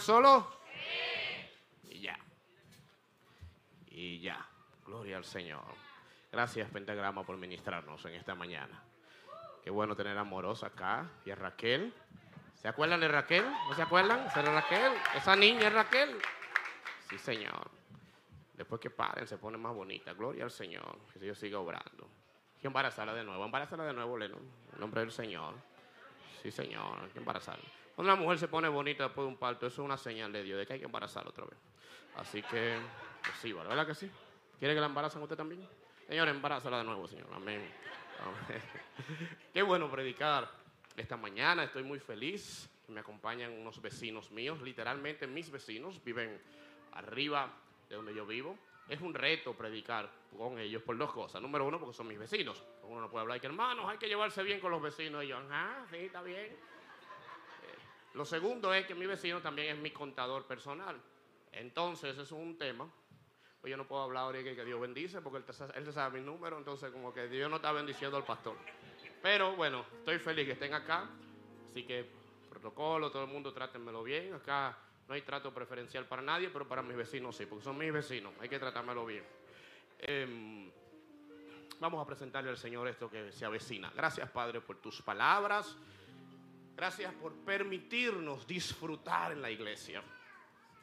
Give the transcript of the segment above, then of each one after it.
¿Solo? Y ya. Y ya. Gloria al Señor. Gracias, Pentagrama, por ministrarnos en esta mañana. Qué bueno tener a Amorosa acá y a Raquel. ¿Se acuerdan de Raquel? ¿No se acuerdan? ¿Esa Raquel? ¿Esa niña es Raquel? Sí, Señor. Después que paren, se pone más bonita. Gloria al Señor. Que Dios siga obrando. Que embarazarla de nuevo. Embarazarla de nuevo, Lennon. En nombre del Señor. Sí, Señor. Que embarazarla. Cuando una mujer se pone bonita después de un parto, eso es una señal de Dios, de que hay que embarazarla otra vez. Así que, pues sí, ¿verdad que sí? ¿Quiere que la embarazan usted también? Señor, embarázala de nuevo, Señor. Amén. Qué bueno predicar esta mañana. Estoy muy feliz. Me acompañan unos vecinos míos, literalmente mis vecinos, viven arriba de donde yo vivo. Es un reto predicar con ellos por dos cosas. Número uno, porque son mis vecinos. Uno no puede hablar que hermanos, hay que llevarse bien con los vecinos. Y yo, ah, sí, está bien. Lo segundo es que mi vecino también es mi contador personal. Entonces, eso es un tema. Pues yo no puedo hablar ahorita que Dios bendice, porque él, él sabe mi número, entonces como que Dios no está bendiciendo al pastor. Pero bueno, estoy feliz que estén acá. Así que protocolo, todo el mundo trátenmelo bien. Acá no hay trato preferencial para nadie, pero para mis vecinos sí, porque son mis vecinos. Hay que tratármelo bien. Em, vamos a presentarle al Señor esto que se avecina. Gracias, Padre, por tus palabras. Gracias por permitirnos disfrutar en la iglesia.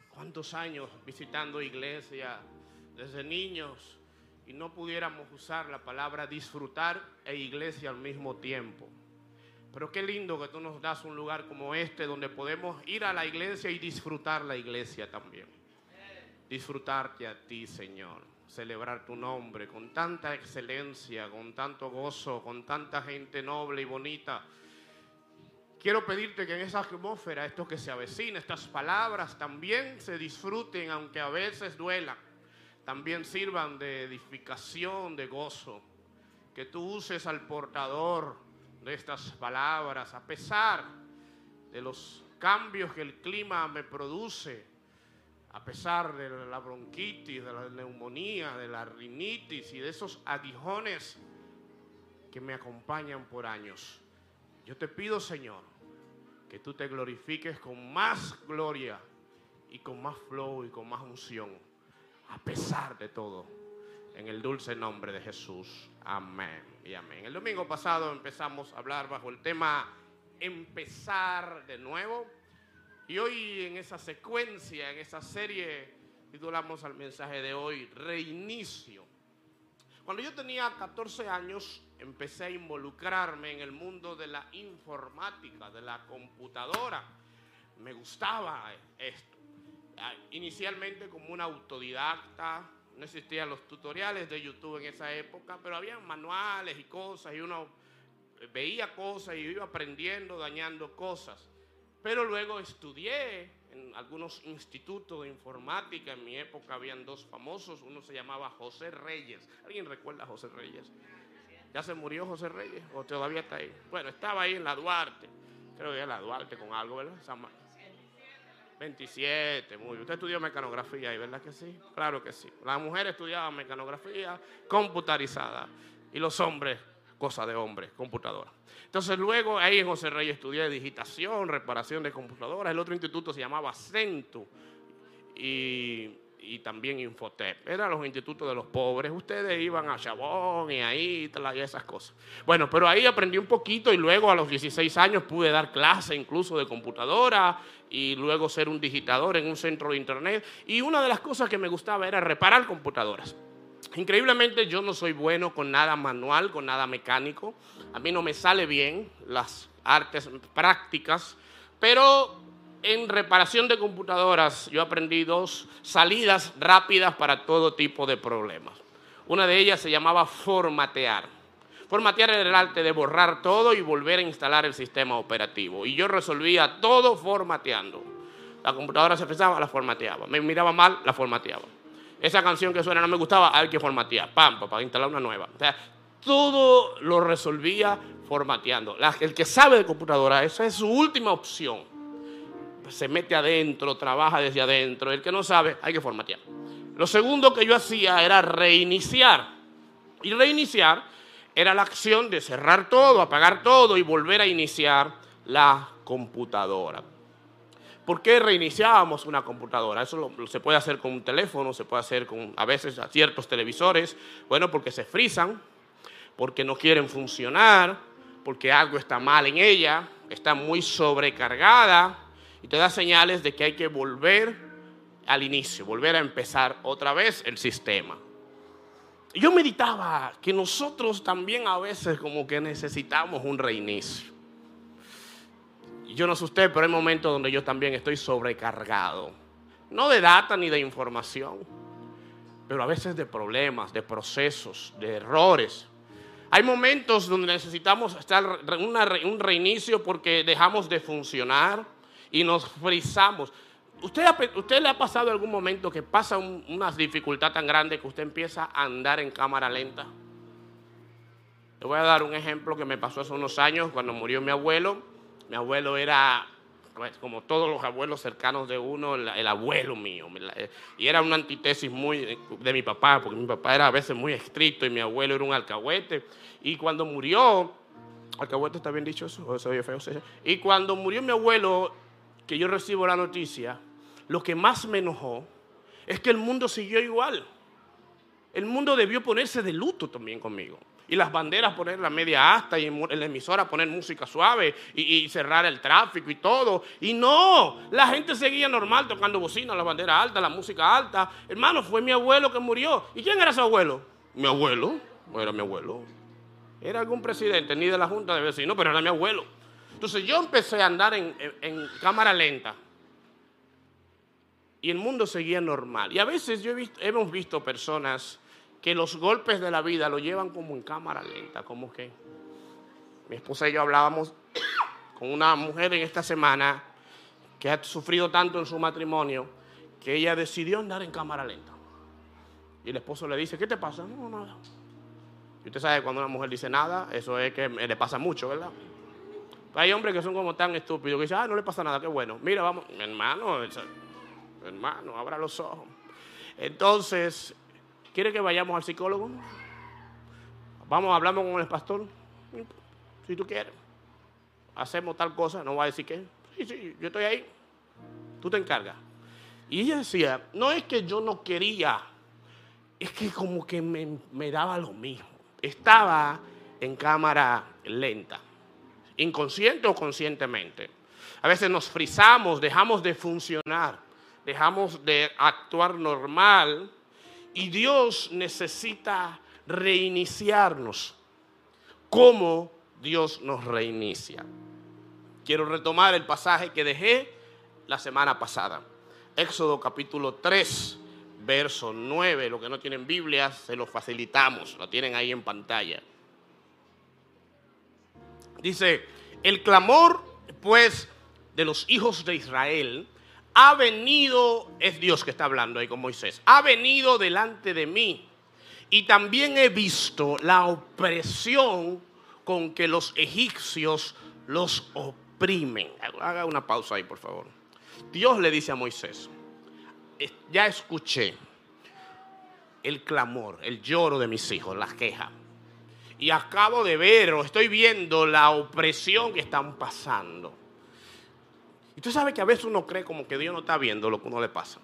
¿Cuántos años visitando iglesia desde niños y no pudiéramos usar la palabra disfrutar e iglesia al mismo tiempo? Pero qué lindo que tú nos das un lugar como este donde podemos ir a la iglesia y disfrutar la iglesia también. Disfrutarte a ti, Señor. Celebrar tu nombre con tanta excelencia, con tanto gozo, con tanta gente noble y bonita. Quiero pedirte que en esa atmósfera, esto que se avecina, estas palabras también se disfruten, aunque a veces duelan. También sirvan de edificación, de gozo. Que tú uses al portador de estas palabras, a pesar de los cambios que el clima me produce, a pesar de la bronquitis, de la neumonía, de la rinitis y de esos aguijones que me acompañan por años. Yo te pido, Señor, que tú te glorifiques con más gloria y con más flow y con más unción, a pesar de todo, en el dulce nombre de Jesús. Amén y amén. El domingo pasado empezamos a hablar bajo el tema empezar de nuevo. Y hoy en esa secuencia, en esa serie, titulamos al mensaje de hoy, Reinicio. Cuando yo tenía 14 años, empecé a involucrarme en el mundo de la informática, de la computadora. Me gustaba esto. Ah, Inicialmente como un autodidacta, no existían los tutoriales de YouTube en esa época, pero había manuales y cosas y uno veía cosas y iba aprendiendo, dañando cosas. Pero luego estudié en algunos institutos de informática. En mi época habían dos famosos. Uno se llamaba José Reyes. ¿Alguien recuerda a José Reyes? ¿Ya se murió José Reyes? ¿O todavía está ahí? Bueno, estaba ahí en la Duarte. Creo que era la Duarte con algo, ¿verdad? San Ma- 27, muy. Usted estudió mecanografía ahí, ¿verdad que sí? Claro que sí. Las mujeres estudiaban mecanografía computarizada y los hombres, cosa de hombres, computadora. Entonces luego ahí en José Reyes estudié digitación, reparación de computadoras. El otro instituto se llamaba Centu y, y también Infotep. Eran los institutos de los pobres. Ustedes iban a Chabón y ahí y esas cosas. Bueno, pero ahí aprendí un poquito y luego a los 16 años pude dar clase incluso de computadora y luego ser un digitador en un centro de internet. Y una de las cosas que me gustaba era reparar computadoras. Increíblemente yo no soy bueno con nada manual, con nada mecánico. A mí no me sale bien las artes prácticas, pero en reparación de computadoras yo aprendí dos salidas rápidas para todo tipo de problemas. Una de ellas se llamaba formatear. Formatear era el arte de borrar todo y volver a instalar el sistema operativo. Y yo resolvía todo formateando. La computadora se pesaba, la formateaba. Me miraba mal, la formateaba. Esa canción que suena no me gustaba, hay que formatear. Pam, pam, para instalar una nueva. O sea, todo lo resolvía formateando. El que sabe de computadora, esa es su última opción. Se mete adentro, trabaja desde adentro. El que no sabe, hay que formatear. Lo segundo que yo hacía era reiniciar. Y reiniciar era la acción de cerrar todo, apagar todo y volver a iniciar la computadora. ¿Por qué reiniciábamos una computadora? Eso se puede hacer con un teléfono, se puede hacer con a veces a ciertos televisores. Bueno, porque se frisan, porque no quieren funcionar, porque algo está mal en ella, está muy sobrecargada y te da señales de que hay que volver al inicio, volver a empezar otra vez el sistema. Yo meditaba que nosotros también a veces como que necesitamos un reinicio. Yo no sé usted, pero hay momentos donde yo también estoy sobrecargado. No de data ni de información, pero a veces de problemas, de procesos, de errores. Hay momentos donde necesitamos estar un reinicio porque dejamos de funcionar y nos frizamos. ¿Usted, ¿Usted le ha pasado algún momento que pasa una dificultad tan grande que usted empieza a andar en cámara lenta? Le voy a dar un ejemplo que me pasó hace unos años cuando murió mi abuelo. Mi abuelo era, pues, como todos los abuelos cercanos de uno, el, abuelo mío. Y era una antítesis muy de mi papá, porque mi papá era a veces muy estricto y mi abuelo era un alcahuete. Y cuando murió, alcahuete está bien dicho eso, eso feo. Y cuando murió mi abuelo, que yo recibo la noticia, lo que más me enojó es que el mundo siguió igual. El mundo debió ponerse de luto también conmigo. Y las banderas poner la media asta y en la emisora poner música suave y, cerrar el tráfico y todo. Y no, la gente seguía normal tocando bocina, la bandera alta, la música alta. Hermano, fue mi abuelo que murió. ¿Y quién era su abuelo? Mi abuelo. Era mi abuelo. Era algún presidente, ni de la junta de vecinos, pero era mi abuelo. Entonces yo empecé a andar en cámara lenta y el mundo seguía normal. Y a veces yo hemos visto personas que los golpes de la vida lo llevan como en cámara lenta, como que mi esposa y yo hablábamos con una mujer en esta semana que ha sufrido tanto en su matrimonio que ella decidió andar en cámara lenta. Y el esposo le dice, ¿qué te pasa? No, nada. Y usted sabe cuando una mujer dice nada, eso es que le pasa mucho, ¿verdad? Hay hombres que son como tan estúpidos que dicen, ah, no le pasa nada, qué bueno. Mira, vamos, hermano, hermano, abra los ojos. Entonces, ¿quiere que vayamos al psicólogo? Vamos, hablamos con el pastor. Si tú quieres. Hacemos tal cosa, no va a decir que. Sí, sí, yo estoy ahí. Tú te encargas. Y ella decía, no es que yo no quería, es que como que me, me daba lo mismo. Estaba en cámara lenta, inconsciente o conscientemente. A veces nos frizamos, dejamos de funcionar dejamos de actuar normal y Dios necesita reiniciarnos. ¿Cómo Dios nos reinicia? Quiero retomar el pasaje que dejé la semana pasada. Éxodo capítulo 3, verso 9. Los que no tienen Biblia, se lo facilitamos. Lo tienen ahí en pantalla. Dice, el clamor pues de los hijos de Israel ha venido, es Dios que está hablando ahí con Moisés, ha venido delante de mí y también he visto la opresión con que los egipcios los oprimen. Haga una pausa ahí, por favor. Dios le dice a Moisés, ya escuché el clamor, el lloro de mis hijos, las quejas. Y acabo de ver o estoy viendo la opresión que están pasando. Y tú sabes que a veces uno cree como que Dios no está viendo lo que uno le pasa.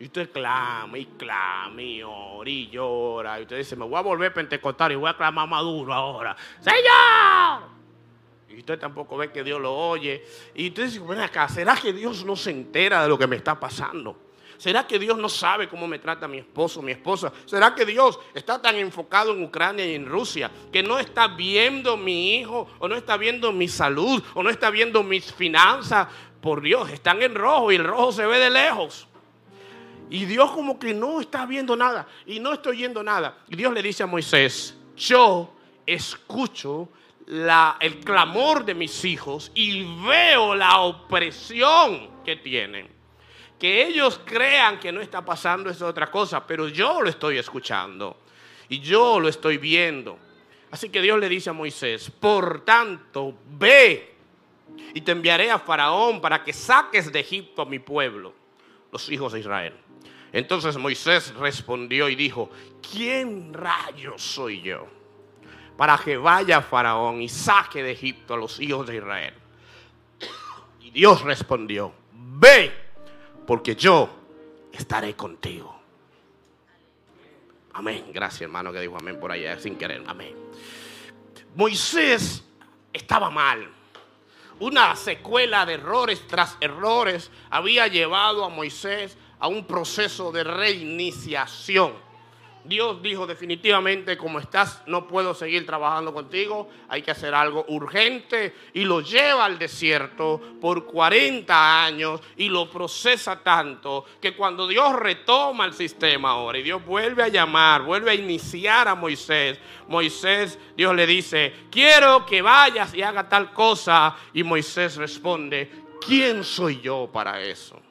Y usted clama y clama y ora y llora. Y usted dice, me voy a volver pentecostal y voy a clamar más duro ahora. ¡Señor! Y usted tampoco ve que Dios lo oye. Y usted dice, ven acá, ¿será que Dios no se entera de lo que me está pasando? ¿Será que Dios no sabe cómo me trata mi esposo, mi esposa? ¿Será que Dios está tan enfocado en Ucrania y en Rusia que no está viendo mi hijo o no está viendo mi salud o no está viendo mis finanzas? Por Dios, están en rojo y el rojo se ve de lejos. Y Dios como que no está viendo nada y no estoy oyendo nada. Y Dios le dice a Moisés, yo escucho el clamor de mis hijos y veo la opresión que tienen. Que ellos crean que no está pasando es otra cosa, pero yo lo estoy escuchando y yo lo estoy viendo. Así que Dios le dice a Moisés, por tanto, ve y te enviaré a Faraón para que saques de Egipto a mi pueblo, los hijos de Israel. Entonces Moisés respondió y dijo, ¿quién rayos soy yo? Para que vaya Faraón y saque de Egipto a los hijos de Israel. Dios respondió, ve, porque yo estaré contigo. Amén. Gracias, hermano, que dijo amén por allá sin querer. Amén. Moisés estaba mal. Una secuela de errores tras errores había llevado a Moisés a un proceso de reiniciación. Dios dijo definitivamente, como estás, no puedo seguir trabajando contigo, hay que hacer algo urgente y lo lleva al desierto por 40 años y lo procesa tanto que cuando Dios retoma el sistema ahora y Dios vuelve a llamar, vuelve a iniciar a Moisés, Moisés, Dios le dice, quiero que vayas y haga tal cosa y Moisés responde, ¿quién soy yo para eso?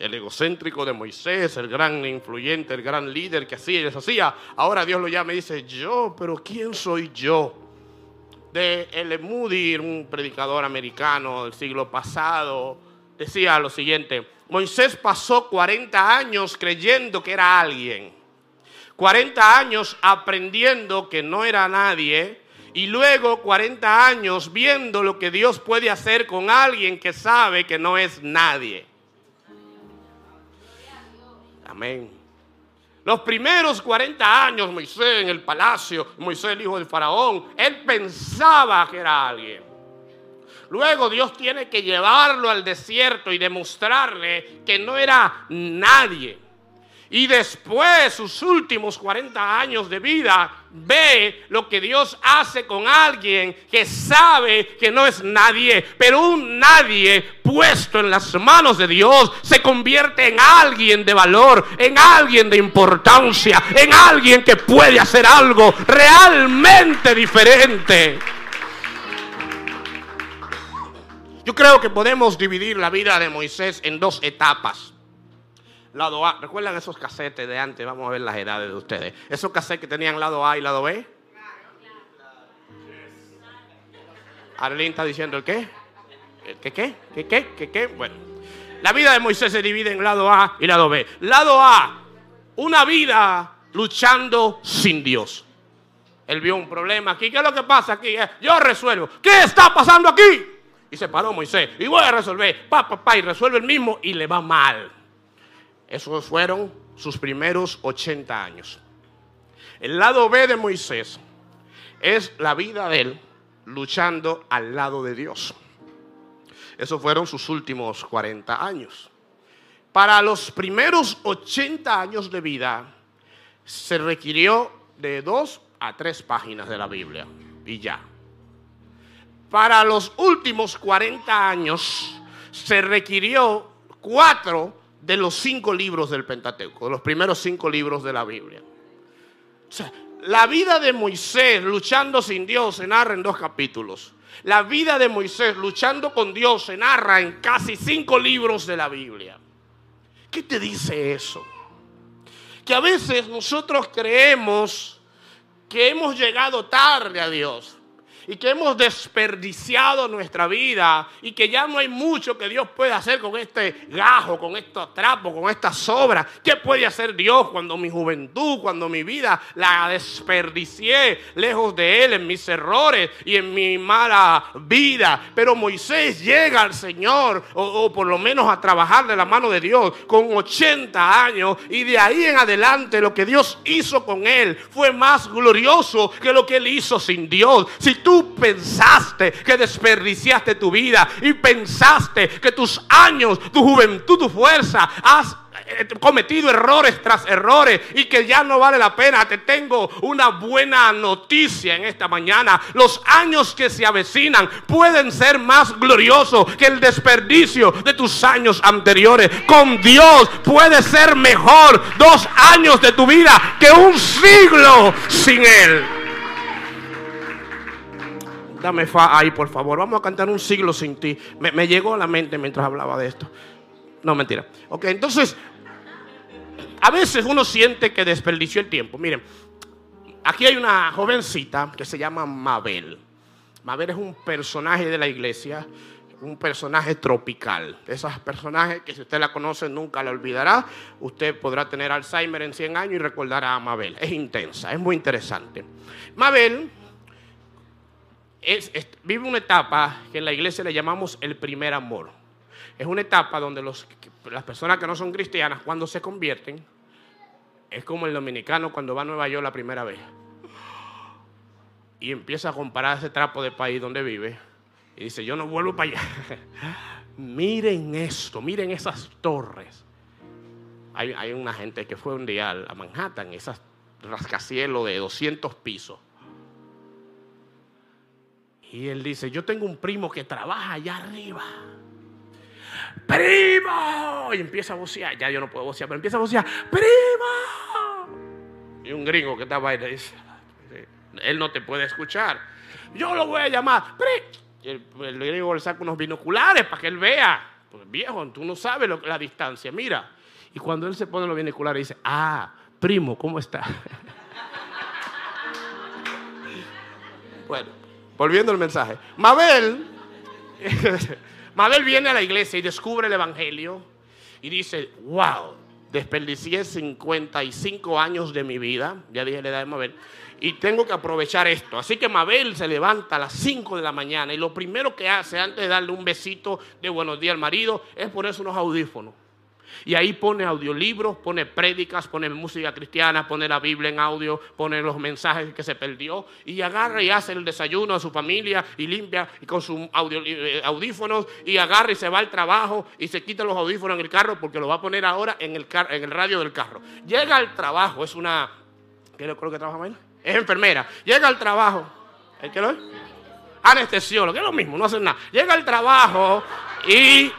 El egocéntrico de Moisés, el gran influyente, el gran líder que hacía y deshacía. Ahora Dios lo llama y dice, yo, pero ¿quién soy yo? De L. Moody, un predicador americano del siglo pasado, decía lo siguiente, Moisés pasó 40 años creyendo que era alguien, 40 años aprendiendo que no era nadie, y luego 40 años viendo lo que Dios puede hacer con alguien que sabe que no es nadie. Amén. Los primeros 40 años Moisés en el palacio, Moisés el hijo del faraón, él pensaba que era alguien. Luego Dios tiene que llevarlo al desierto y demostrarle que no era nadie. Y después, sus últimos 40 años de vida, ve lo que Dios hace con alguien que sabe que no es nadie, pero un nadie puesto en las manos de Dios se convierte en alguien de valor, en alguien de importancia, en alguien que puede hacer algo realmente diferente. Yo creo que podemos dividir la vida de Moisés en dos etapas. Lado A. ¿Recuerdan esos casetes de antes? Vamos a ver las edades de ustedes. Esos casetes que tenían lado A y lado B. Arlene está diciendo el qué. ¿El qué qué? ¿Qué qué? ¿Qué qué? Bueno. La vida de Moisés se divide en lado A y lado B. Lado A, una vida luchando sin Dios. Él vio un problema aquí. ¿Qué es lo que pasa aquí? Eh, yo resuelvo. ¿Qué está pasando aquí? Y se paró Moisés. Y voy a resolver. Pa, pa, pa, y resuelve el mismo y le va mal. Esos fueron sus primeros 80 años. El lado B de Moisés es la vida de él luchando al lado de Dios. Esos fueron sus últimos 40 años. Para los primeros 80 años de vida se requirió de dos a tres páginas de la Biblia y ya. Para los últimos 40 años se requirió cuatro de los cinco libros del Pentateuco, de los primeros cinco libros de la Biblia. O sea, la vida de Moisés luchando sin Dios se narra en dos capítulos. La vida de Moisés luchando con Dios se narra en casi cinco libros de la Biblia. ¿Qué te dice eso? Que a veces nosotros creemos que hemos llegado tarde a Dios y que hemos desperdiciado nuestra vida y que ya no hay mucho que Dios pueda hacer con este gajo, con estos trapos, con estas sobras. ¿Qué puede hacer Dios cuando mi juventud, cuando mi vida la desperdicié lejos de Él en mis errores y en mi mala vida? Pero Moisés llega al Señor o, o por lo menos a trabajar de la mano de Dios con 80 años y de ahí en adelante lo que Dios hizo con él fue más glorioso que lo que él hizo sin Dios. Si tú pensaste que desperdiciaste tu vida y pensaste que tus años, tu juventud, tu fuerza, has eh, cometido errores tras errores y que ya no vale la pena, te tengo una buena noticia en esta mañana. Los años que se avecinan pueden ser más gloriosos que el desperdicio de tus años anteriores. Con Dios puede ser mejor dos años de tu vida que un siglo sin Él. Dame fa ahí, por favor. Vamos a cantar un siglo sin ti. Me, llegó a la mente mientras hablaba de esto. No, mentira. Ok, entonces, a veces uno siente que desperdició el tiempo. Miren, aquí hay una jovencita que se llama Mabel. Mabel es un personaje de la iglesia, un personaje tropical. Esos personajes que si usted la conoce nunca la olvidará. Usted podrá tener Alzheimer en 100 años y recordará a Mabel. Es intensa, es muy interesante. Mabel es, vive una etapa que en la iglesia le llamamos el primer amor. Es una etapa donde las personas que no son cristianas, cuando se convierten, es como el dominicano cuando va a Nueva York la primera vez. Y empieza a comparar ese trapo de país donde vive. Y dice, yo no vuelvo para allá. miren esto, miren esas torres. Hay, hay, una gente que fue un día a Manhattan, esas rascacielos de 200 pisos. Y él dice, yo tengo un primo que trabaja allá arriba. ¡Primo! Y empieza a vocear. Ya yo no puedo vocear, pero empieza a vocear. ¡Primo! Y un gringo que estaba ahí le dice, él no te puede escuchar. Yo lo voy a llamar. Y el, el gringo le saca unos binoculares para que él vea. Pues viejo, tú no sabes la distancia. Mira. Y cuando él se pone los binoculares dice, ah, primo, ¿cómo está? bueno, volviendo al mensaje. Mabel, Mabel viene a la iglesia y descubre el Evangelio y dice, wow, desperdicié 55 años de mi vida, ya dije la edad de Mabel, y tengo que aprovechar esto. Así que Mabel se levanta a las 5 de la mañana y lo primero que hace antes de darle un besito de buenos días al marido es ponerse unos audífonos. Y ahí pone audiolibros, pone prédicas, pone música cristiana, pone la Biblia en audio, pone los mensajes que se perdió y agarra y hace el desayuno a su familia y limpia y con sus eh, audífonos y agarra y se va al trabajo y se quita los audífonos en el carro porque lo va a poner ahora en el, radio del carro. Llega al trabajo, es una... ¿Qué creo que trabaja mal? Es enfermera. Llega al trabajo. ¿El qué lo es? Anestesiólogo, que es lo mismo, no hace nada. Llega al trabajo y,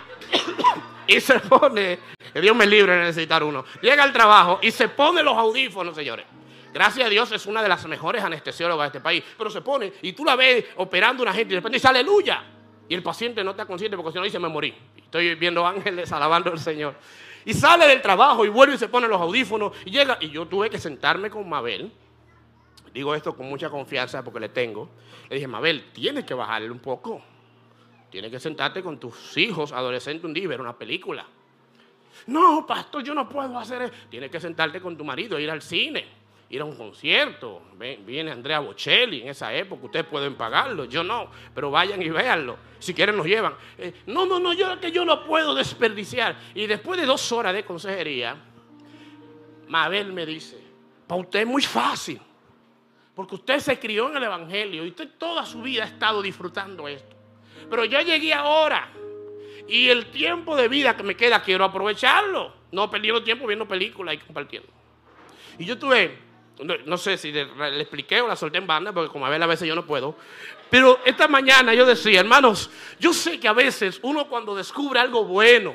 y se pone, que Dios me libre de necesitar uno. Llega al trabajo y se pone los audífonos, señores. Gracias a Dios es una de las mejores anestesiólogas de este país. Pero se pone y tú la ves operando a una gente y de repente dice aleluya. Y el paciente no está consciente porque si no dice me morí. Estoy viendo ángeles alabando al Señor. Y sale del trabajo y vuelve y se pone los audífonos y llega. Y yo tuve que sentarme con Mabel Digo esto con mucha confianza porque le tengo. Le dije, Mabel, tienes que bajarle un poco. Tienes que sentarte con tus hijos, adolescentes, un día y ver una película. No, pastor, yo no puedo hacer eso. Tienes que sentarte con tu marido, ir al cine, ir a un concierto. Viene Andrea Bocelli en esa época, ustedes pueden pagarlo, yo no, pero vayan y véanlo. Si quieren nos llevan. Eh, no, no, no, yo que yo no puedo desperdiciar. Y después de dos horas de consejería, Mabel me dice, para usted es muy fácil. Porque usted se crió en el Evangelio y usted toda su vida ha estado disfrutando esto. Pero ya llegué ahora y el tiempo de vida que me queda quiero aprovecharlo. No perdiendo tiempo viendo películas y compartiendo. Y yo tuve, no, sé si le, expliqué o la solté en banda, porque como a ver a veces yo no puedo. Pero esta mañana yo decía, hermanos, yo sé que a veces uno cuando descubre algo bueno,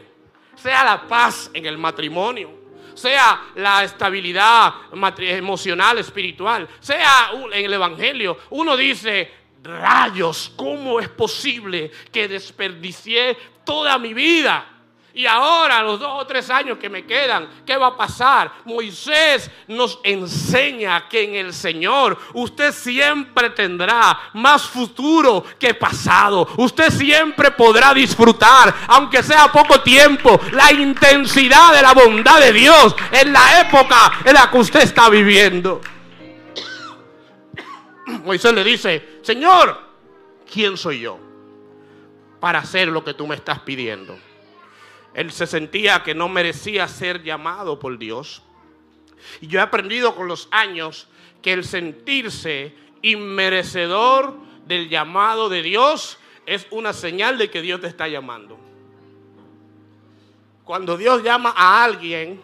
sea la paz en el matrimonio, sea la estabilidad emocional, espiritual, sea en el Evangelio, uno dice, rayos, ¿cómo es posible que desperdicié toda mi vida? Y ahora, los dos o tres años que me quedan, ¿qué va a pasar? Moisés nos enseña que en el Señor usted siempre tendrá más futuro que pasado. Usted siempre podrá disfrutar, aunque sea poco tiempo, la intensidad de la bondad de Dios en la época en la que usted está viviendo. Moisés le dice, Señor, ¿quién soy yo para hacer lo que tú me estás pidiendo? Él se sentía que no merecía ser llamado por Dios. Y yo he aprendido con los años que el sentirse inmerecedor del llamado de Dios es una señal de que Dios te está llamando. Cuando Dios llama a alguien,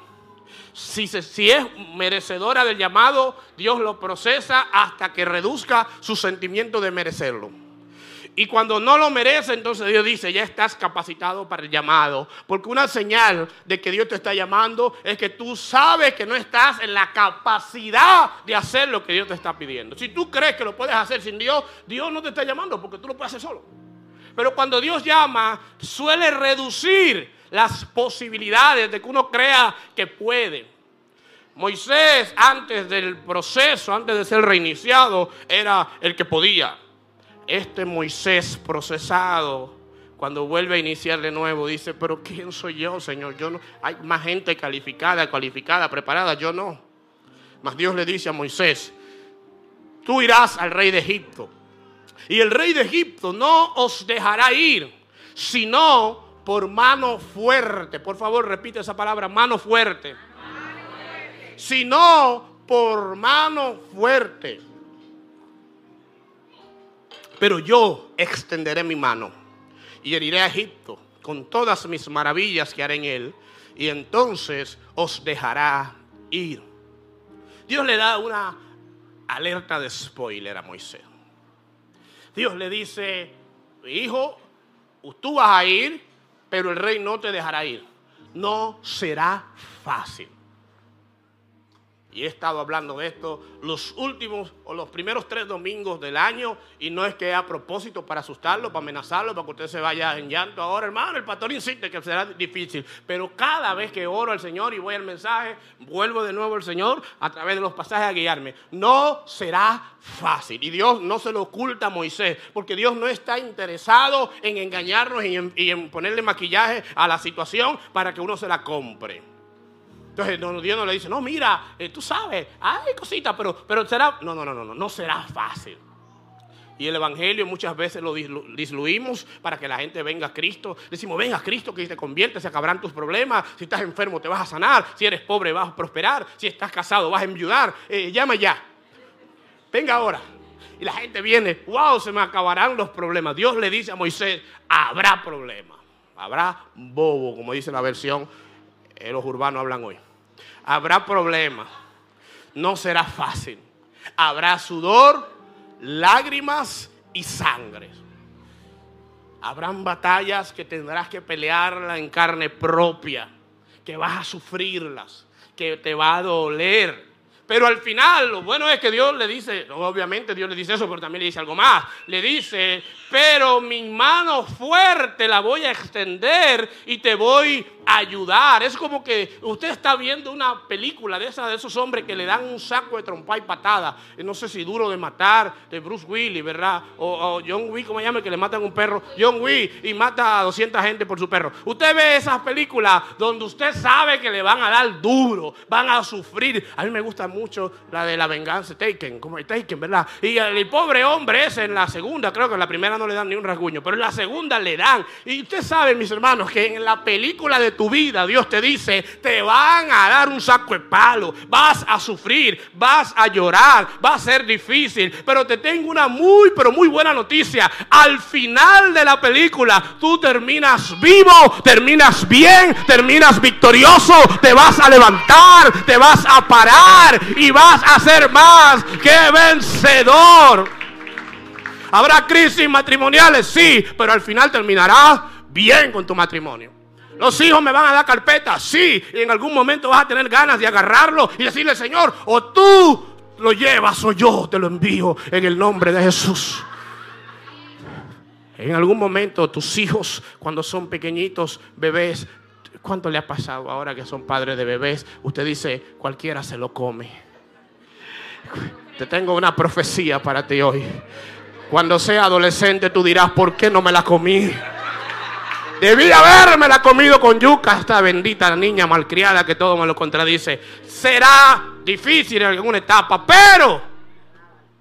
si, es merecedora del llamado, Dios lo procesa hasta que reduzca su sentimiento de merecerlo. Y cuando no lo merece, entonces Dios dice, ya estás capacitado para el llamado. Porque una señal de que Dios te está llamando es que tú sabes que no estás en la capacidad de hacer lo que Dios te está pidiendo. Si tú crees que lo puedes hacer sin Dios, Dios no te está llamando porque tú lo puedes hacer solo. Pero cuando Dios llama, suele reducir las posibilidades de que uno crea que puede. Moisés, antes del proceso, antes de ser reiniciado, era el que podía este Moisés procesado, cuando vuelve a iniciar de nuevo, dice, pero ¿quién soy yo, Señor? Yo no, hay más gente calificada, cualificada, preparada, yo no. Mas Dios le dice a Moisés, tú irás al rey de Egipto Y el rey de Egipto no os dejará ir, sino por mano fuerte. Por favor, repite esa palabra, mano fuerte. Sino por mano fuerte. Pero yo extenderé mi mano y heriré a Egipto con todas mis maravillas que haré en él, y entonces os dejará ir. Dios le da una alerta de spoiler a Moisés. Dios le dice, hijo, tú vas a ir, pero el rey no te dejará ir. No será fácil. Y he estado hablando de esto los últimos o los primeros tres domingos del año. Y no es que a propósito para asustarlo, para amenazarlo, para que usted se vaya en llanto ahora, hermano. El pastor insiste que será difícil. Pero cada vez que oro al Señor y voy al mensaje, vuelvo de nuevo al Señor a través de los pasajes a guiarme. No será fácil. Y Dios no se lo oculta a Moisés. Porque Dios no está interesado en engañarnos y en, y en ponerle maquillaje a la situación para que uno se la compre. Entonces Dios no le dice, no, mira, eh, tú sabes, hay cositas, pero, pero será, no, no, no, no, no, no será fácil. Y el Evangelio muchas veces lo disluimos para que la gente venga a Cristo. Decimos, venga a Cristo que te convierte, se acabarán tus problemas. Si estás enfermo te vas a sanar. Si eres pobre vas a prosperar. Si estás casado vas a enviudar. Eh, llama ya. Venga ahora. Y la gente viene, wow, se me acabarán los problemas. Dios le dice a Moisés, habrá problemas. Habrá bobo, como dice la versión los urbanos hablan hoy. Habrá problemas, no será fácil. Habrá sudor, lágrimas y sangre. Habrán batallas que tendrás que pelearlas en carne propia, que vas a sufrirlas, que te va a doler. Pero al final, lo bueno es que Dios le dice, obviamente Dios le dice eso, pero también le dice algo más. Le dice, pero mi mano fuerte la voy a extender y te voy ayudar. Es como que usted está viendo una película de, esa, de esos hombres que le dan un saco de trompa y patada. No sé si duro de matar, de Bruce Willis, ¿verdad? O, John Wick, ¿cómo se llama? Que le matan un perro. John Wick y mata a 200 gente por su perro. Usted ve esas películas donde usted sabe que le van a dar duro, van a sufrir. A mí me gusta mucho la de la venganza, Taken, como Taken, ¿verdad? Y el, pobre hombre ese en la segunda, creo que en la primera no le dan ni un rasguño, pero en la segunda le dan. Y usted sabe, mis hermanos, que en la película de tu vida, Dios te dice, te van a dar un saco de palo, vas a sufrir, vas a llorar, va a ser difícil, pero te tengo una muy, pero muy buena noticia. Al final de la película, tú terminas vivo, terminas bien, terminas victorioso, te vas a levantar, te vas a parar y vas a ser más que vencedor. Habrá crisis matrimoniales, sí, pero al final terminarás bien con tu matrimonio. Los hijos me van a dar carpeta, sí. Y en algún momento vas a tener ganas de agarrarlo y decirle, Señor, o tú lo llevas o yo te lo envío en el nombre de Jesús. En algún momento tus hijos, cuando son pequeñitos, bebés, ¿cuánto le ha pasado ahora que son padres de bebés? Usted dice, cualquiera se lo come. Te tengo una profecía para ti hoy. Cuando sea adolescente tú dirás, ¿por qué no me la comí? Debí haberme la comido con yuca, esta bendita niña malcriada que todo me lo contradice. Será difícil en alguna etapa, pero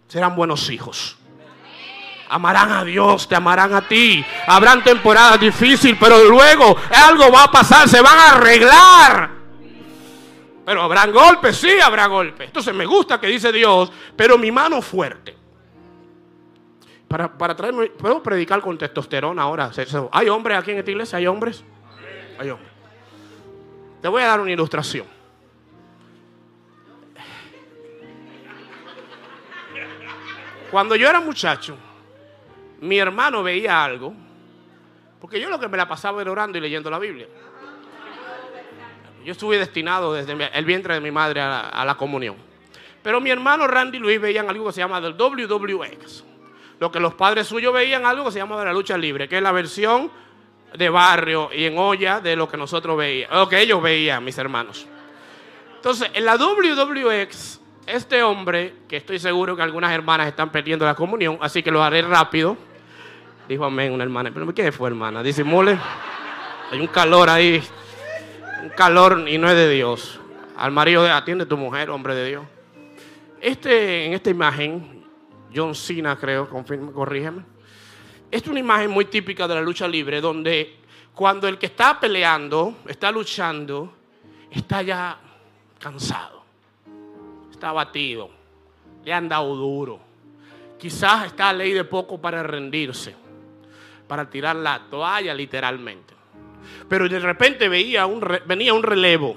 serán buenos hijos. Amarán a Dios, te amarán a ti. Habrán temporadas difíciles, pero luego algo va a pasar, se van a arreglar. Pero habrán golpes, sí habrá golpes. Entonces me gusta que dice Dios, pero mi mano fuerte para, para traerme, ¿puedo predicar con testosterona ahora? ¿Hay hombres aquí en esta iglesia? ¿Hay hombres? Hay hombres. Te voy a dar una ilustración. Cuando yo era muchacho, mi hermano veía algo, porque yo lo que me la pasaba era orando y leyendo la Biblia. Yo estuve destinado desde el vientre de mi madre a la comunión. Pero mi hermano Randy Luis veían algo que se llama del WWX lo que los padres suyos veían algo que se llama de la lucha libre, que es la versión de barrio y en olla de lo que nosotros veíamos, lo que ellos veían, mis hermanos. Entonces, en la WWX, este hombre, que estoy seguro que algunas hermanas están perdiendo la comunión, así que lo haré rápido. Dijo amén una hermana. ¿Pero qué fue, hermana? Disimule. Hay un calor ahí. Un calor y no es de Dios. Al marido de atiende tu mujer, hombre de Dios. Este, en esta imagen John Cena, creo, confirma, corrígeme. Esta es una imagen muy típica de la lucha libre, donde cuando el que está peleando, está luchando, está ya cansado, está abatido, le han dado duro. Quizás está a ley de poco para rendirse, para tirar la toalla literalmente. Pero de repente veía un venía un relevo,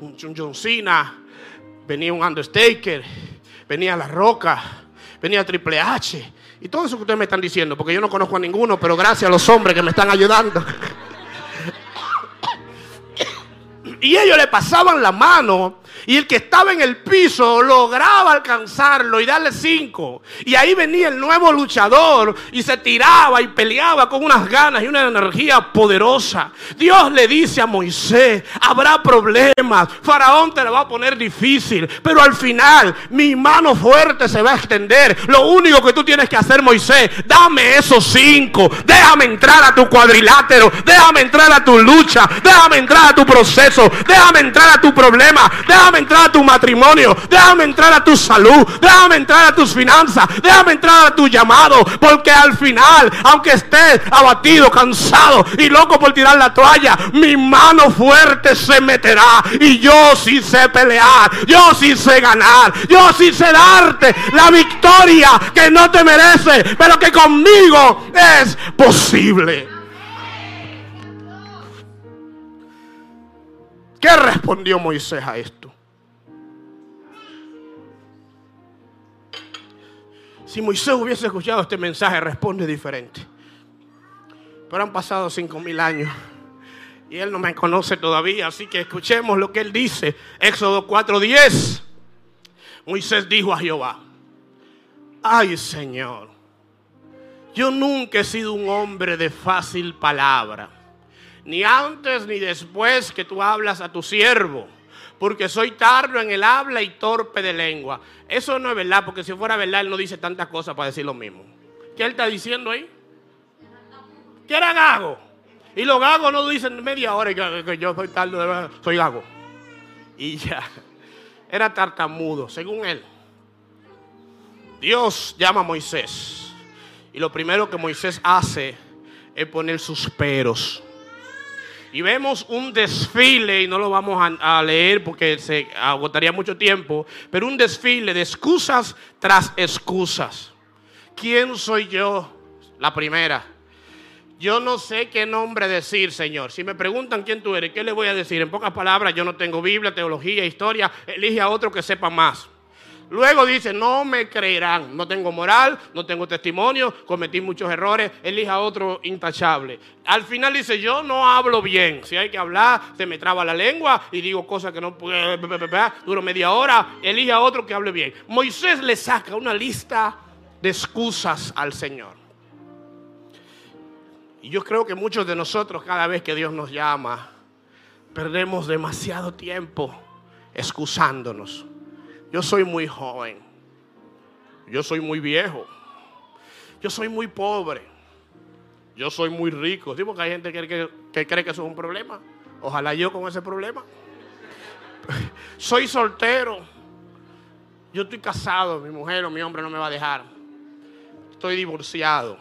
un, John Cena, venía un Undertaker, venía La Roca, venía Triple H. Y todo eso que ustedes me están diciendo, porque yo no conozco a ninguno, pero gracias a los hombres que me están ayudando. y ellos le pasaban la mano y el que estaba en el piso lograba alcanzarlo y darle cinco. Y ahí venía el nuevo luchador y se tiraba y peleaba con unas ganas y una energía poderosa. Dios le dice a Moisés, habrá problemas, Faraón te lo va a poner difícil, pero al final mi mano fuerte se va a extender. Lo único que tú tienes que hacer, Moisés, dame esos cinco, déjame entrar a tu cuadrilátero, déjame entrar a tu lucha, déjame entrar a tu proceso, déjame entrar a tu problema, déjame entrar a tu matrimonio, déjame entrar a tu salud, déjame entrar a tus finanzas, déjame entrar a tu llamado, porque al final, aunque estés abatido, cansado y loco por tirar la toalla, mi mano fuerte se meterá. Y yo sí sé pelear, yo sí sé ganar, yo sí sé darte la victoria que no te merece, pero que conmigo es posible. ¿Qué respondió Moisés a esto? Si Moisés hubiese escuchado este mensaje, responde diferente. Pero han pasado cinco mil años y él no me conoce todavía, así que escuchemos lo que él dice. Éxodo 4:10. Moisés dijo a Jehová, ay Señor, yo nunca he sido un hombre de fácil palabra, ni antes ni después que tú hablas a tu siervo porque soy tardo en el habla y torpe de lengua. Eso no es verdad, porque si fuera verdad, él no dice tantas cosas para decir lo mismo. ¿Qué él está diciendo ahí? Que era gago. Y los gagos no dicen media hora que, yo soy tardo, soy gago. Y ya. Era tartamudo, según él. Dios llama a Moisés. Y lo primero que Moisés hace es poner sus peros. Y vemos un desfile, y no lo vamos a, leer porque se agotaría mucho tiempo, pero un desfile de excusas tras excusas. ¿Quién soy yo? La primera. Yo no sé qué nombre decir, Señor. Si me preguntan quién tú eres, ¿qué le voy a decir? En pocas palabras, yo no tengo Biblia, teología, historia. Elige a otro que sepa más. Luego dice, no me creerán, no tengo moral, no tengo testimonio, cometí muchos errores, elija otro intachable. Al final dice, yo no hablo bien, si hay que hablar, se me traba la lengua y digo cosas que no duro media hora, elija otro que hable bien. Moisés le saca una lista de excusas al Señor. Y yo creo que muchos de nosotros, cada vez que Dios nos llama, perdemos demasiado tiempo excusándonos yo soy muy joven. Yo soy muy viejo. Yo soy muy pobre. Yo soy muy rico. ¿Sí? Porque hay gente que, que cree que eso es un problema. Ojalá yo con ese problema. soy soltero. Yo estoy casado. Mi mujer o mi hombre no me va a dejar. Estoy divorciado.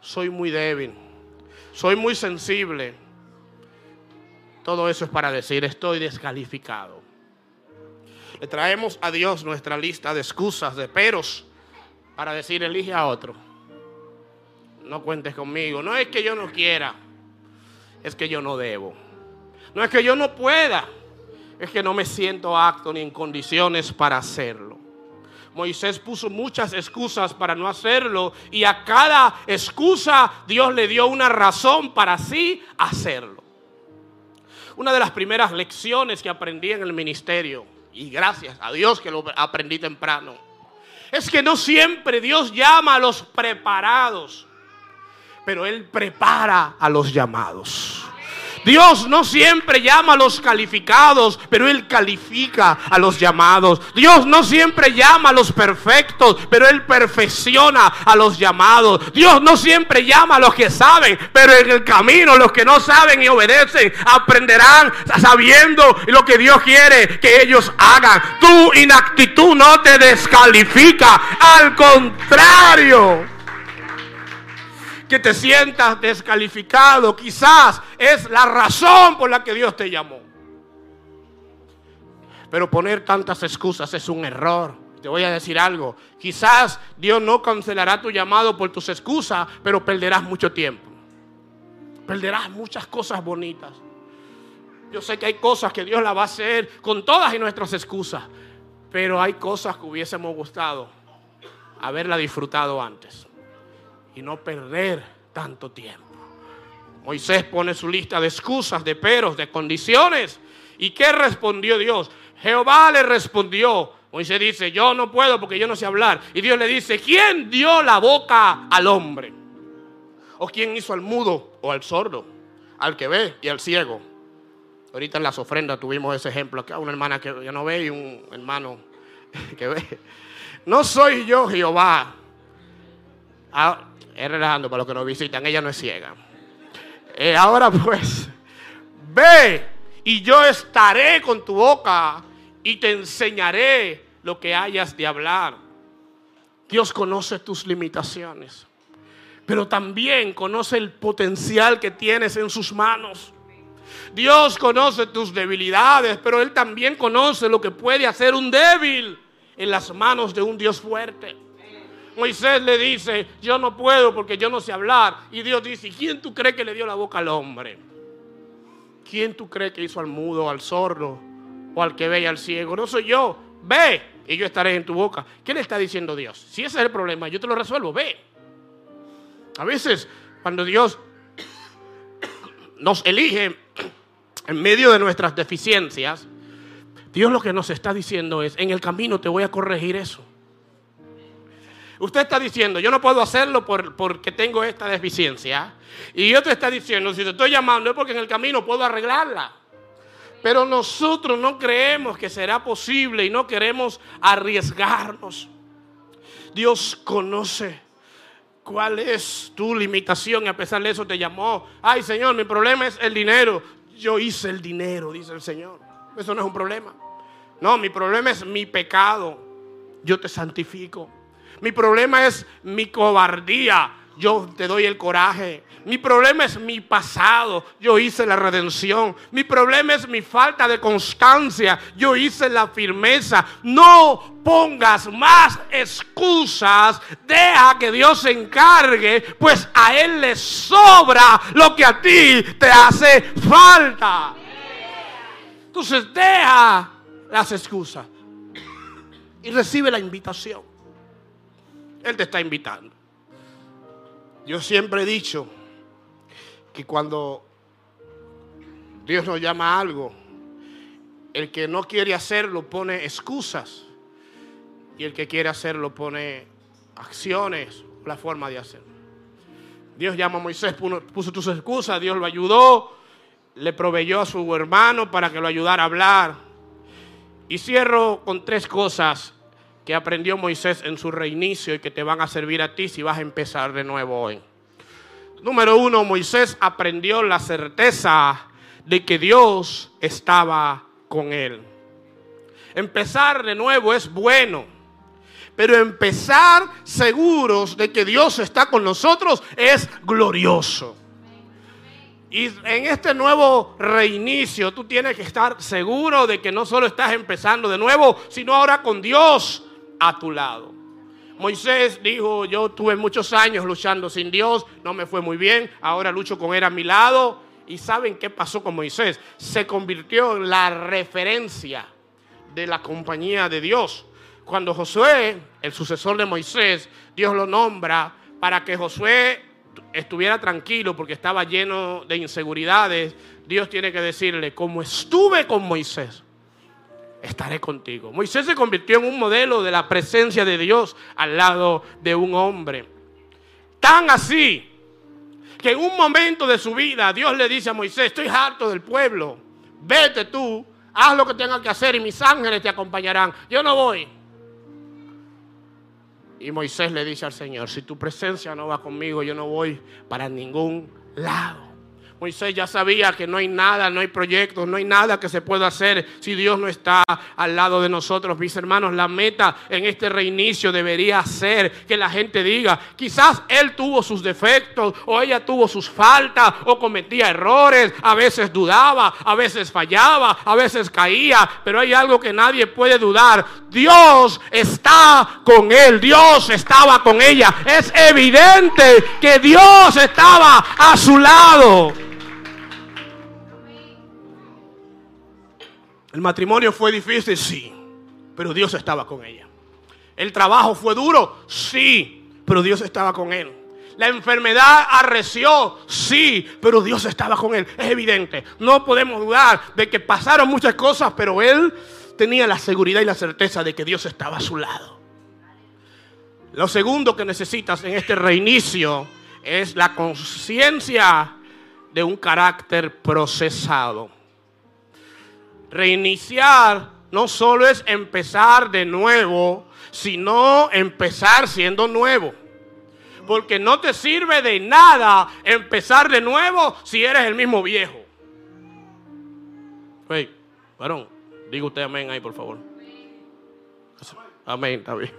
Soy muy débil. Soy muy sensible. Todo eso es para decir, estoy descalificado. Le traemos a Dios nuestra lista de excusas, de peros, para decir, elige a otro. No cuentes conmigo. No es que yo no quiera, es que yo no debo. No es que yo no pueda, es que no me siento apto ni en condiciones para hacerlo. Moisés puso muchas excusas para no hacerlo y a cada excusa Dios le dio una razón para sí hacerlo. Una de las primeras lecciones que aprendí en el ministerio y gracias a Dios que lo aprendí temprano, es que no siempre Dios llama a los preparados, pero Él prepara a los llamados. Dios no siempre llama a los calificados, pero Él califica a los llamados. Dios no siempre llama a los perfectos, pero Él perfecciona a los llamados. Dios no siempre llama a los que saben, pero en el camino los que no saben y obedecen aprenderán sabiendo lo que Dios quiere que ellos hagan. Tu inactitud no te descalifica, al contrario que te sientas descalificado, quizás es la razón por la que Dios te llamó. Pero poner tantas excusas es un error. Te voy a decir algo. Quizás Dios no cancelará tu llamado por tus excusas, pero perderás mucho tiempo. Perderás muchas cosas bonitas. Yo sé que hay cosas que Dios la va a hacer con todas y nuestras excusas, pero hay cosas que hubiésemos gustado haberla disfrutado antes y no perder tanto tiempo. Moisés pone su lista de excusas, de peros, de condiciones. ¿Y qué respondió Dios? Jehová le respondió. Moisés dice, yo no puedo porque yo no sé hablar. Y Dios le dice, ¿quién dio la boca al hombre? ¿O quién hizo al mudo o al sordo? Al que ve y al ciego. Ahorita en las ofrendas tuvimos ese ejemplo. Acá una hermana que ya no ve y un hermano que ve. No soy yo Jehová. Ah, es relajando para los que nos visitan, ella no es ciega. Eh, ahora pues, ve y yo estaré con tu boca y te enseñaré lo que hayas de hablar. Dios conoce tus limitaciones, pero también conoce el potencial que tienes en sus manos. Dios conoce tus debilidades, pero Él también conoce lo que puede hacer un débil en las manos de un Dios fuerte. Moisés le dice, yo no puedo porque yo no sé hablar. Y Dios dice, ¿quién tú crees que le dio la boca al hombre? ¿Quién tú crees que hizo al mudo, al sordo o al que ve y al ciego? No soy yo. Ve y yo estaré en tu boca. ¿Qué le está diciendo Dios? Si ese es el problema, yo te lo resuelvo. Ve. A veces, cuando Dios nos elige en medio de nuestras deficiencias, Dios lo que nos está diciendo es, en el camino te voy a corregir eso. Usted está diciendo, yo no puedo hacerlo porque tengo esta deficiencia. Y otro está diciendo, si te estoy llamando es porque en el camino puedo arreglarla. Pero nosotros no creemos que será posible y no queremos arriesgarnos. Dios conoce cuál es tu limitación y a pesar de eso te llamó. Ay Señor, mi problema es el dinero. Yo hice el dinero, dice el Señor. Eso no es un problema. No, mi problema es mi pecado. Yo te santifico. Mi problema es mi cobardía. Yo te doy el coraje. Mi problema es mi pasado. Yo hice la redención. Mi problema es mi falta de constancia. Yo hice la firmeza. No pongas más excusas. Deja que Dios se encargue. Pues a Él le sobra lo que a ti te hace falta. Entonces deja las excusas. Y recibe la invitación. Él te está invitando. Yo siempre he dicho que cuando Dios nos llama a algo, el que no quiere hacerlo pone excusas y el que quiere hacerlo pone acciones, la forma de hacerlo. Dios llama a Moisés, puso tus excusas, Dios lo ayudó, le proveyó a su hermano para que lo ayudara a hablar. Y cierro con tres cosas que aprendió Moisés en su reinicio y que te van a servir a ti si vas a empezar de nuevo hoy. Número uno, Moisés aprendió la certeza de que Dios estaba con él. Empezar de nuevo es bueno, pero empezar seguros de que Dios está con nosotros es glorioso. Y en este nuevo reinicio tú tienes que estar seguro de que no solo estás empezando de nuevo, sino ahora con Dios a tu lado. Moisés dijo, yo tuve muchos años luchando sin Dios, no me fue muy bien, ahora lucho con él a mi lado. ¿Y saben qué pasó con Moisés? Se convirtió en la referencia de la compañía de Dios. Cuando Josué, el sucesor de Moisés, Dios lo nombra para que Josué estuviera tranquilo porque estaba lleno de inseguridades, Dios tiene que decirle, como estuve con Moisés, estaré contigo. Moisés se convirtió en un modelo de la presencia de Dios al lado de un hombre. Tan así que en un momento de su vida Dios le dice a Moisés, estoy harto del pueblo, vete tú, haz lo que tengas que hacer y mis ángeles te acompañarán. Yo no voy. Y Moisés le dice al Señor, si tu presencia no va conmigo, yo no voy para ningún lado. Moisés ya sabía que no hay nada, no hay proyectos, no hay nada que se pueda hacer si Dios no está al lado de nosotros. Mis hermanos, la meta en este reinicio debería ser que la gente diga, quizás él tuvo sus defectos o ella tuvo sus faltas o cometía errores, a veces dudaba, a veces fallaba, a veces caía, pero hay algo que nadie puede dudar. Dios está con él, Dios estaba con ella. Es evidente que Dios estaba a su lado. El matrimonio fue difícil, sí, pero Dios estaba con ella. El trabajo fue duro, sí, pero Dios estaba con él. La enfermedad arreció, sí, pero Dios estaba con él. Es evidente, no podemos dudar de que pasaron muchas cosas, pero él tenía la seguridad y la certeza de que Dios estaba a su lado. Lo segundo que necesitas en este reinicio es la conciencia de un carácter procesado. Reiniciar no solo es empezar de nuevo, sino empezar siendo nuevo. Porque no te sirve de nada empezar de nuevo si eres el mismo viejo. Hey, varón, diga usted amén ahí, por favor. Amén, está bien.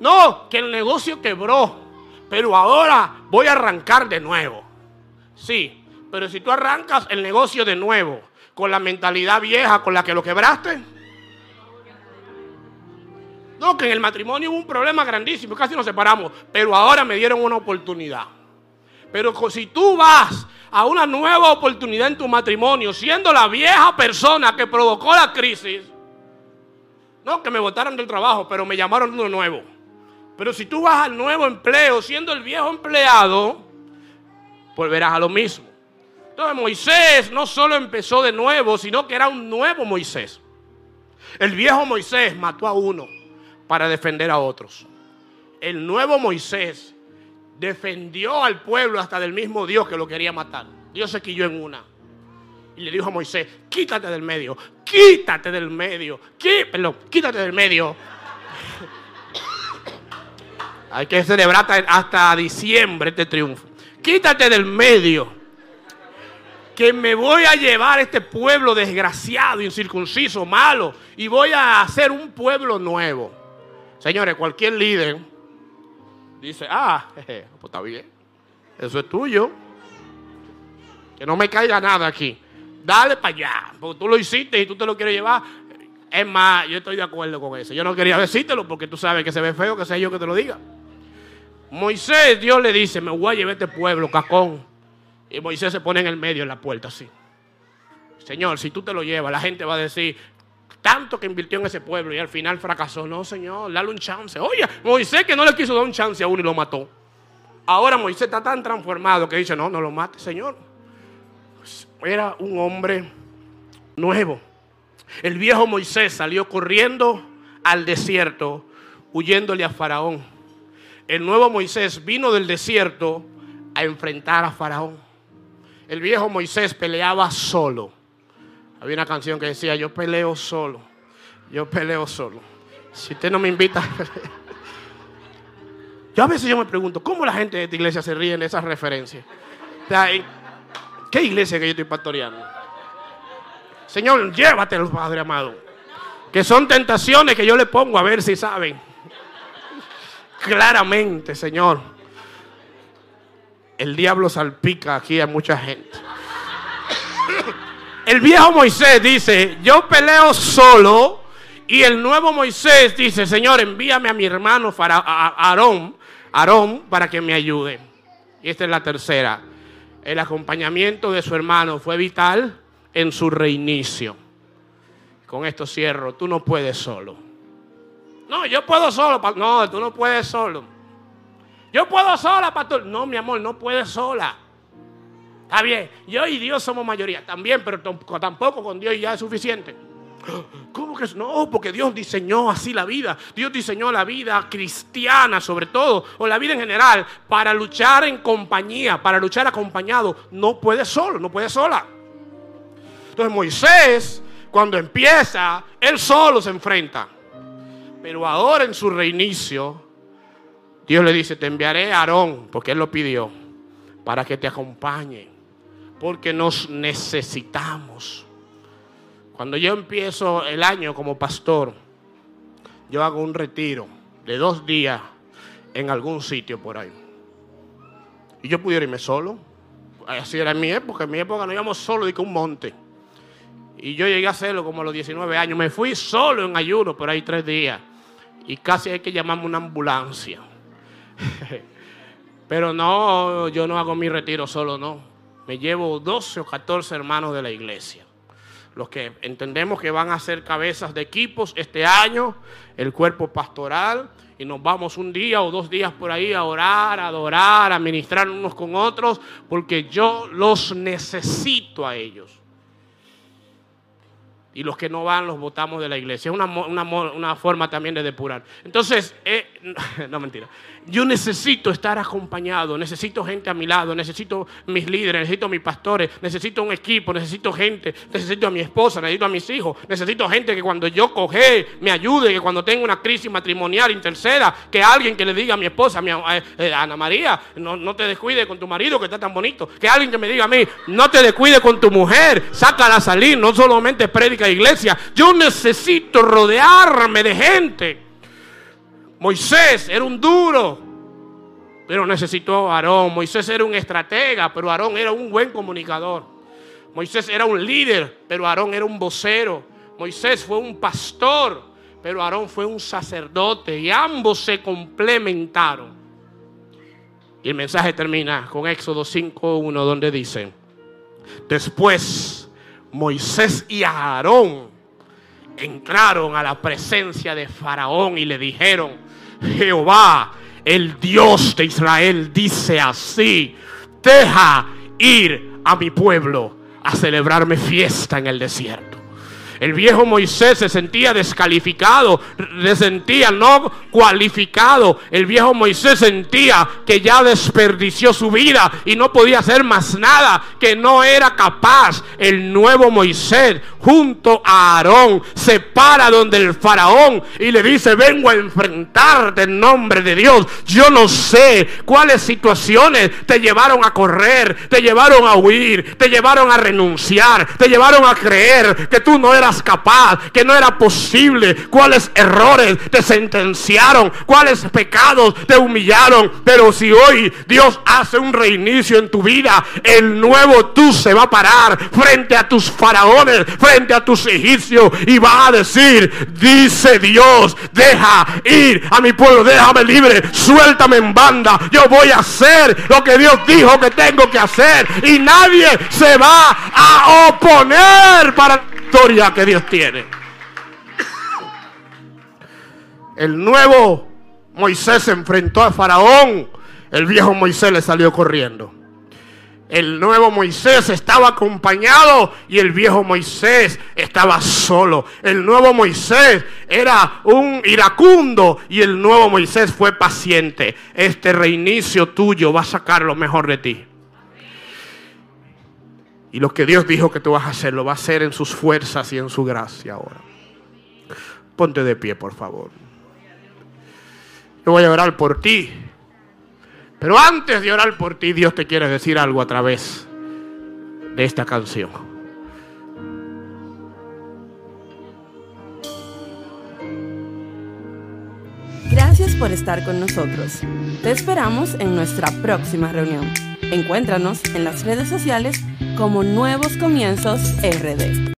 No, que el negocio quebró, pero ahora voy a arrancar de nuevo. Sí, pero si tú arrancas el negocio de nuevo, con la mentalidad vieja con la que lo quebraste? No, que en el matrimonio hubo un problema grandísimo, casi nos separamos, pero ahora me dieron una oportunidad. Pero si tú vas a una nueva oportunidad en tu matrimonio, siendo la vieja persona que provocó la crisis, no que me botaron del trabajo, pero me llamaron uno nuevo. Pero si tú vas al nuevo empleo siendo el viejo empleado, volverás a lo mismo. Entonces Moisés no solo empezó de nuevo, sino que era un nuevo Moisés. El viejo Moisés mató a uno para defender a otros. El nuevo Moisés defendió al pueblo hasta del mismo Dios que lo quería matar. Dios se quilló en una. Y le dijo a Moisés, quítate del medio, quítate del medio, quítate del medio. Hay que celebrar hasta diciembre este triunfo. Quítate del medio que me voy a llevar este pueblo desgraciado, incircunciso, malo, y voy a hacer un pueblo nuevo. Señores, cualquier líder dice, ah, pues está bien, eso es tuyo. Que no me caiga nada aquí. Dale para allá, porque tú lo hiciste y tú te lo quieres llevar. Es más, yo estoy de acuerdo con eso. Yo no quería decírtelo porque tú sabes que se ve feo que sea yo que te lo diga. Moisés, Dios le dice, me voy a llevar este pueblo, cacón y Moisés se pone en el medio en la puerta así. Señor, si tú te lo llevas, la gente va a decir, tanto que invirtió en ese pueblo y al final fracasó. No, Señor, dale un chance. Oye, Moisés que no le quiso dar un chance a uno y lo mató. Ahora Moisés está tan transformado que dice, no, no lo mate, Señor. Era un hombre nuevo. El viejo Moisés salió corriendo al desierto, huyéndole a Faraón. El nuevo Moisés vino del desierto a enfrentar a Faraón. El viejo Moisés peleaba solo. Había una canción que decía, yo peleo solo, yo peleo solo. Si usted no me invita... yo a veces yo me pregunto, ¿cómo la gente de esta iglesia se ríe en esas referencias? ¿Qué iglesia que yo estoy pastoreando? Señor, llévatelo, Padre amado. Que son tentaciones que yo le pongo a ver si saben. Claramente, Señor el diablo salpica aquí a mucha gente. El viejo Moisés dice, yo peleo solo. Y el nuevo Moisés dice, Señor, envíame a mi hermano Aarón, Aarón para que me ayude. Y esta es la tercera. El acompañamiento de su hermano fue vital en su reinicio. Con esto cierro. Tú no puedes solo. No, yo puedo solo. No, tú no puedes solo. Yo puedo sola, pastor. No, mi amor, no puedes sola. Está bien. Yo y Dios somos mayoría. También, pero tampoco con Dios ya es suficiente. ¿Cómo que no? Porque Dios diseñó así la vida. Dios diseñó la vida cristiana sobre todo, o la vida en general, para luchar en compañía, para luchar acompañado. No puede solo, no puede sola. Entonces Moisés, cuando empieza, él solo se enfrenta. Pero ahora en su reinicio, Dios le dice, te enviaré a Aarón, porque él lo pidió, para que te acompañe, porque nos necesitamos. Cuando yo empiezo el año como pastor, yo hago un retiro de dos días en algún sitio por ahí. Y yo pudiera irme solo. Así era mi época. En mi época no íbamos solo de que un monte. Y yo llegué a hacerlo como a los 19 años. Me fui solo en ayuno por ahí tres días. Y casi hay que llamarme una ambulancia. Pero no, yo no hago mi retiro solo, no. Me llevo 12 o 14 hermanos de la iglesia los que entendemos que van a ser cabezas de equipos este año, el cuerpo pastoral, y nos vamos un día o dos días por ahí a orar, a adorar, a ministrar unos con otros, porque yo los necesito a ellos. Y los que no van los votamos de la iglesia. Es una, una forma también de depurar. Entonces, eh, no mentira. Yo necesito estar acompañado, necesito gente a mi lado, necesito mis líderes, necesito mis pastores, necesito un equipo, necesito gente, necesito a mi esposa, necesito a mis hijos, necesito gente que cuando yo coge me ayude, que cuando tenga una crisis matrimonial interceda, que alguien que le diga a mi esposa, a mi, eh, eh, Ana María, no, no, te descuide con tu marido que está tan bonito, que alguien que me diga a mí, no te descuide con tu mujer, sácala a salir, no solamente predica iglesia, yo necesito rodearme de gente Moisés era un duro, pero necesitó a Aarón. Moisés era un estratega, pero Aarón era un buen comunicador. Moisés era un líder, pero Aarón era un vocero. Moisés fue un pastor, pero Aarón fue un sacerdote y ambos se complementaron. Y el mensaje termina con Éxodo 5.1 donde dice, después Moisés y Aarón entraron a la presencia de Faraón y le dijeron, Jehová, el Dios de Israel, dice así, deja ir a mi pueblo a celebrarme fiesta en el desierto. El viejo Moisés se sentía descalificado, se sentía no cualificado. El viejo Moisés sentía que ya desperdició su vida y no podía hacer más nada, que no era capaz. El nuevo Moisés junto a Aarón se para donde el faraón y le dice, vengo a enfrentarte en nombre de Dios. Yo no sé cuáles situaciones te llevaron a correr, te llevaron a huir, te llevaron a renunciar, te llevaron a creer que tú no eras capaz, que no era posible, cuáles errores te sentenciaron, cuáles pecados te humillaron. Pero si hoy Dios hace un reinicio en tu vida, el nuevo tú se va a parar frente a tus faraones, frente a tus egipcios y va a decir, dice Dios, deja ir a mi pueblo, déjame libre, suéltame en banda, yo voy a hacer lo que Dios dijo que tengo que hacer y nadie se va a oponer para historia que Dios tiene. El nuevo Moisés se enfrentó a Faraón. El viejo Moisés le salió corriendo. El nuevo Moisés estaba acompañado y el viejo Moisés estaba solo. El nuevo Moisés era un iracundo y el nuevo Moisés fue paciente. Este reinicio tuyo va a sacar lo mejor de ti. Y lo que Dios dijo que tú vas a hacer, lo va a hacer en sus fuerzas y en su gracia ahora. Ponte de pie, por favor. Yo voy a orar por ti. Pero antes de orar por ti, Dios te quiere decir algo a través de esta canción. Gracias por estar con nosotros. Te esperamos en nuestra próxima reunión. Encuéntranos en las redes sociales como Nuevos Comienzos RD.